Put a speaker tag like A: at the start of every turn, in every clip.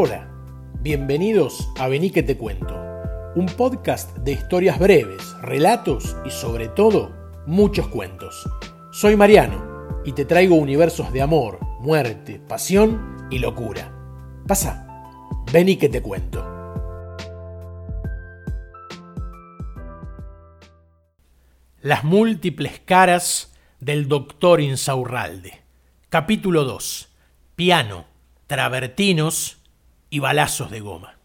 A: Hola, bienvenidos a Vení que te cuento, un podcast de historias breves, relatos y sobre todo muchos cuentos. Soy Mariano y te traigo universos de amor, muerte, pasión y locura. Pasa, vení que te cuento. Las múltiples caras del doctor Insaurralde. Capítulo 2. Piano, travertinos y balazos de goma.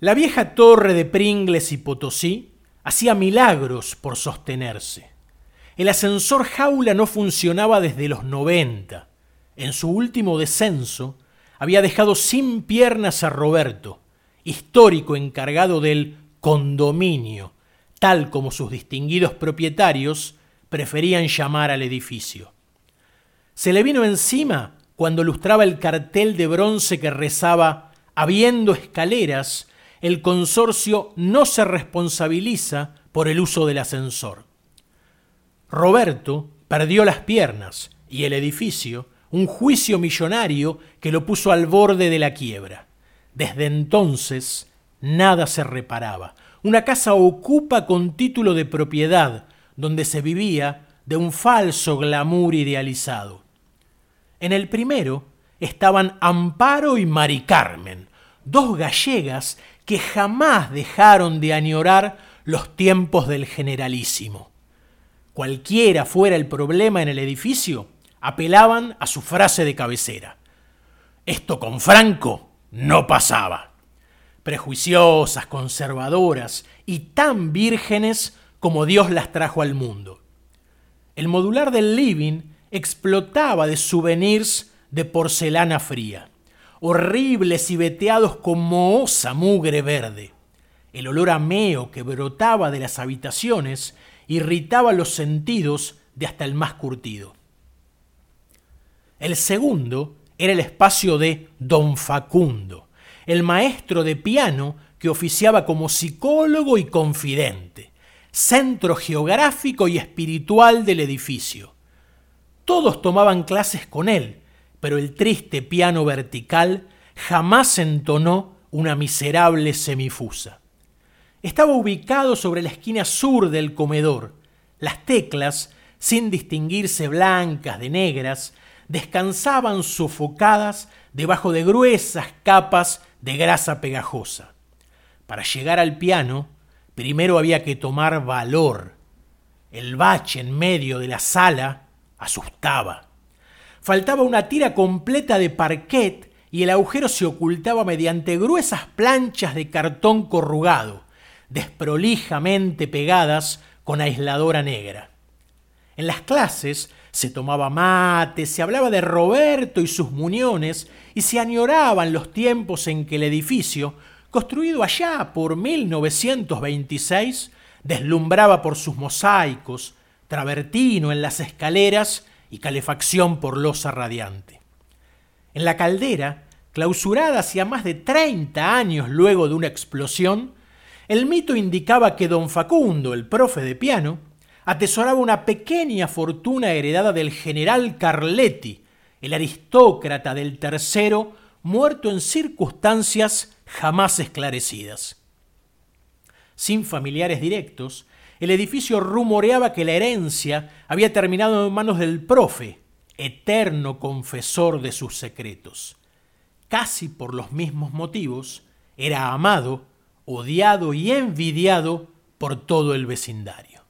A: La vieja torre de Pringles y Potosí hacía milagros por sostenerse. El ascensor jaula no funcionaba desde los 90. En su último descenso había dejado sin piernas a Roberto, histórico encargado del condominio, tal como sus distinguidos propietarios preferían llamar al edificio. Se le vino encima cuando lustraba el cartel de bronce que rezaba Habiendo escaleras, el consorcio no se responsabiliza por el uso del ascensor. Roberto perdió las piernas y el edificio un juicio millonario que lo puso al borde de la quiebra. Desde entonces nada se reparaba. Una casa ocupa con título de propiedad, donde se vivía de un falso glamour idealizado. En el primero estaban Amparo y Mari Carmen, dos gallegas que jamás dejaron de añorar los tiempos del generalísimo. Cualquiera fuera el problema en el edificio, apelaban a su frase de cabecera. Esto con Franco no pasaba. Prejuiciosas, conservadoras y tan vírgenes como Dios las trajo al mundo. El modular del living explotaba de souvenirs de porcelana fría, horribles y veteados con mohosa mugre verde. El olor a meo que brotaba de las habitaciones irritaba los sentidos de hasta el más curtido. El segundo era el espacio de don Facundo, el maestro de piano que oficiaba como psicólogo y confidente, centro geográfico y espiritual del edificio. Todos tomaban clases con él, pero el triste piano vertical jamás entonó una miserable semifusa. Estaba ubicado sobre la esquina sur del comedor. Las teclas, sin distinguirse blancas de negras, descansaban sofocadas debajo de gruesas capas de grasa pegajosa. Para llegar al piano, primero había que tomar valor. El bache en medio de la sala asustaba. Faltaba una tira completa de parquet y el agujero se ocultaba mediante gruesas planchas de cartón corrugado, desprolijamente pegadas con aisladora negra. En las clases se tomaba mate, se hablaba de Roberto y sus muñones y se añoraban los tiempos en que el edificio, construido allá por 1926, deslumbraba por sus mosaicos, travertino en las escaleras y calefacción por losa radiante. En la caldera, clausurada hacía más de 30 años luego de una explosión, el mito indicaba que don Facundo, el profe de piano, atesoraba una pequeña fortuna heredada del general Carletti, el aristócrata del tercero, muerto en circunstancias jamás esclarecidas. Sin familiares directos, el edificio rumoreaba que la herencia había terminado en manos del profe, eterno confesor de sus secretos. Casi por los mismos motivos, era amado, odiado y envidiado por todo el vecindario.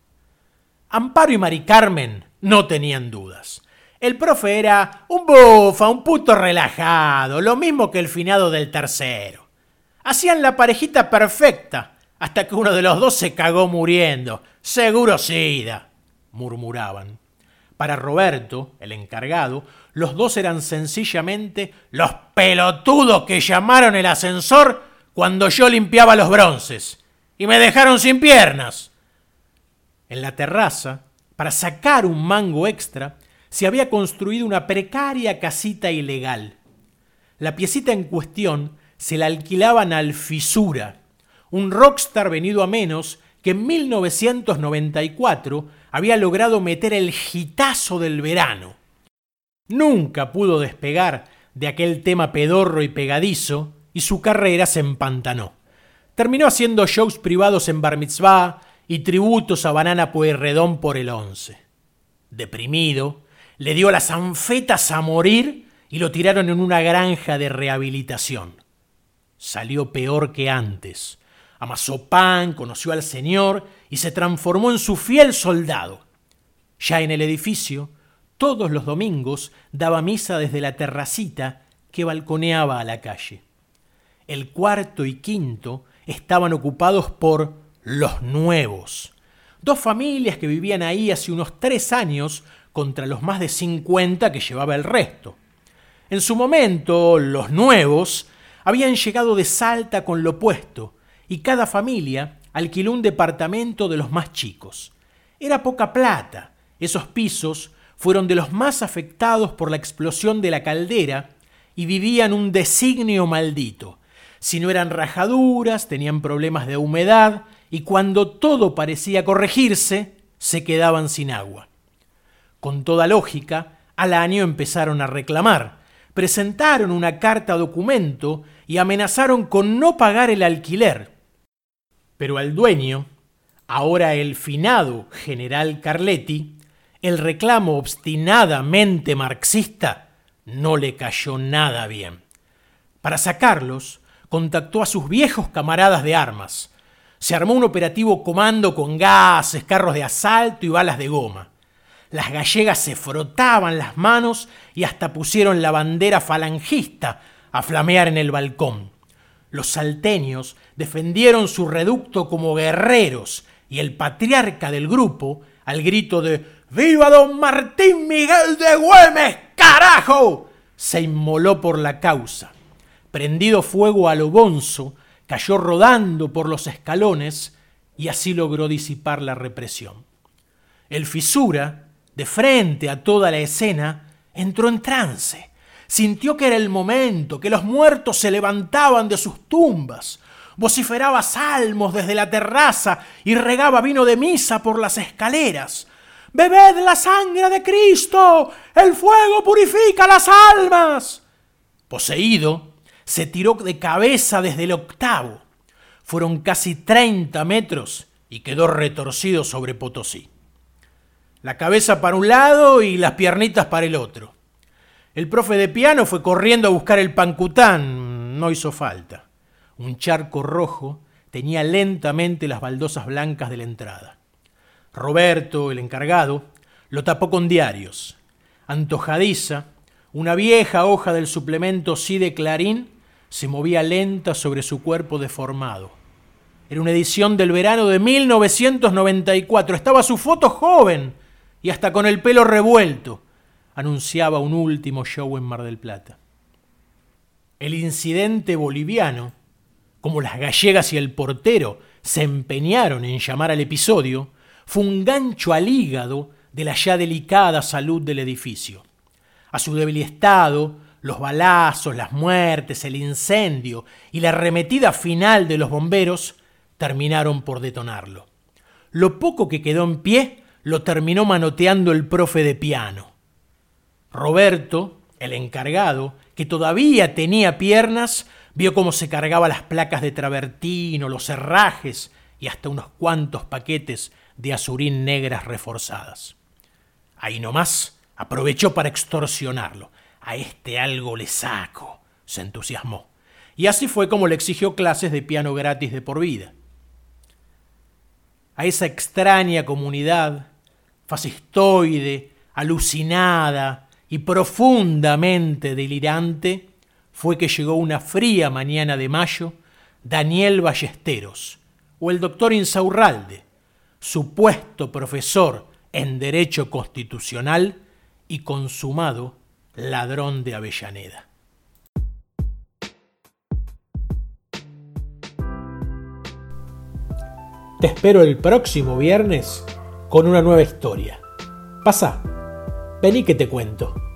A: Amparo y Mari Carmen no tenían dudas. El profe era un bufa, un puto relajado, lo mismo que el finado del tercero. Hacían la parejita perfecta, hasta que uno de los dos se cagó muriendo. Seguro sida, murmuraban. Para Roberto, el encargado, los dos eran sencillamente los pelotudos que llamaron el ascensor cuando yo limpiaba los bronces y me dejaron sin piernas. En la terraza, para sacar un mango extra, se había construido una precaria casita ilegal. La piecita en cuestión se la alquilaban al fisura, un rockstar venido a menos que en 1994 había logrado meter el gitazo del verano. Nunca pudo despegar de aquel tema pedorro y pegadizo y su carrera se empantanó. Terminó haciendo shows privados en Bar Mitzvah y tributos a Banana Pueyrredón por el 11. Deprimido, le dio las anfetas a morir y lo tiraron en una granja de rehabilitación. Salió peor que antes. Amasó pan, conoció al Señor y se transformó en su fiel soldado. Ya en el edificio, todos los domingos daba misa desde la terracita que balconeaba a la calle. El cuarto y quinto estaban ocupados por los nuevos, dos familias que vivían ahí hace unos tres años contra los más de 50 que llevaba el resto. En su momento, los nuevos habían llegado de Salta con lo puesto, y cada familia alquiló un departamento de los más chicos. Era poca plata. Esos pisos fueron de los más afectados por la explosión de la caldera y vivían un designio maldito. Si no eran rajaduras, tenían problemas de humedad y cuando todo parecía corregirse, se quedaban sin agua. Con toda lógica, al año empezaron a reclamar, presentaron una carta documento y amenazaron con no pagar el alquiler. Pero al dueño, ahora el finado general Carletti, el reclamo obstinadamente marxista no le cayó nada bien. Para sacarlos, contactó a sus viejos camaradas de armas. Se armó un operativo comando con gases, carros de asalto y balas de goma. Las gallegas se frotaban las manos y hasta pusieron la bandera falangista a flamear en el balcón. Los salteños defendieron su reducto como guerreros y el patriarca del grupo, al grito de ¡Viva don Martín Miguel de Güemes, carajo! se inmoló por la causa prendido fuego a lo bonzo, cayó rodando por los escalones y así logró disipar la represión. El fisura, de frente a toda la escena, entró en trance. Sintió que era el momento, que los muertos se levantaban de sus tumbas. Vociferaba salmos desde la terraza y regaba vino de misa por las escaleras. Bebed la sangre de Cristo, el fuego purifica las almas. Poseído, se tiró de cabeza desde el octavo. Fueron casi 30 metros y quedó retorcido sobre Potosí. La cabeza para un lado y las piernitas para el otro. El profe de piano fue corriendo a buscar el pancután. No hizo falta. Un charco rojo tenía lentamente las baldosas blancas de la entrada. Roberto, el encargado, lo tapó con diarios. Antojadiza, una vieja hoja del suplemento Sí de Clarín se movía lenta sobre su cuerpo deformado. Era una edición del verano de 1994. Estaba su foto joven y hasta con el pelo revuelto. Anunciaba un último show en Mar del Plata. El incidente boliviano, como las gallegas y el portero se empeñaron en llamar al episodio, fue un gancho al hígado de la ya delicada salud del edificio. A su débil estado los balazos, las muertes, el incendio y la arremetida final de los bomberos terminaron por detonarlo. Lo poco que quedó en pie lo terminó manoteando el profe de piano. Roberto, el encargado, que todavía tenía piernas, vio cómo se cargaba las placas de travertino, los herrajes y hasta unos cuantos paquetes de azurín negras reforzadas. Ahí nomás aprovechó para extorsionarlo. A este algo le saco, se entusiasmó. Y así fue como le exigió clases de piano gratis de por vida. A esa extraña comunidad, fascistoide, alucinada y profundamente delirante, fue que llegó una fría mañana de mayo Daniel Ballesteros, o el doctor Insaurralde, supuesto profesor en Derecho Constitucional y consumado ladrón de Avellaneda. Te espero el próximo viernes con una nueva historia. Pasa, vení que te cuento.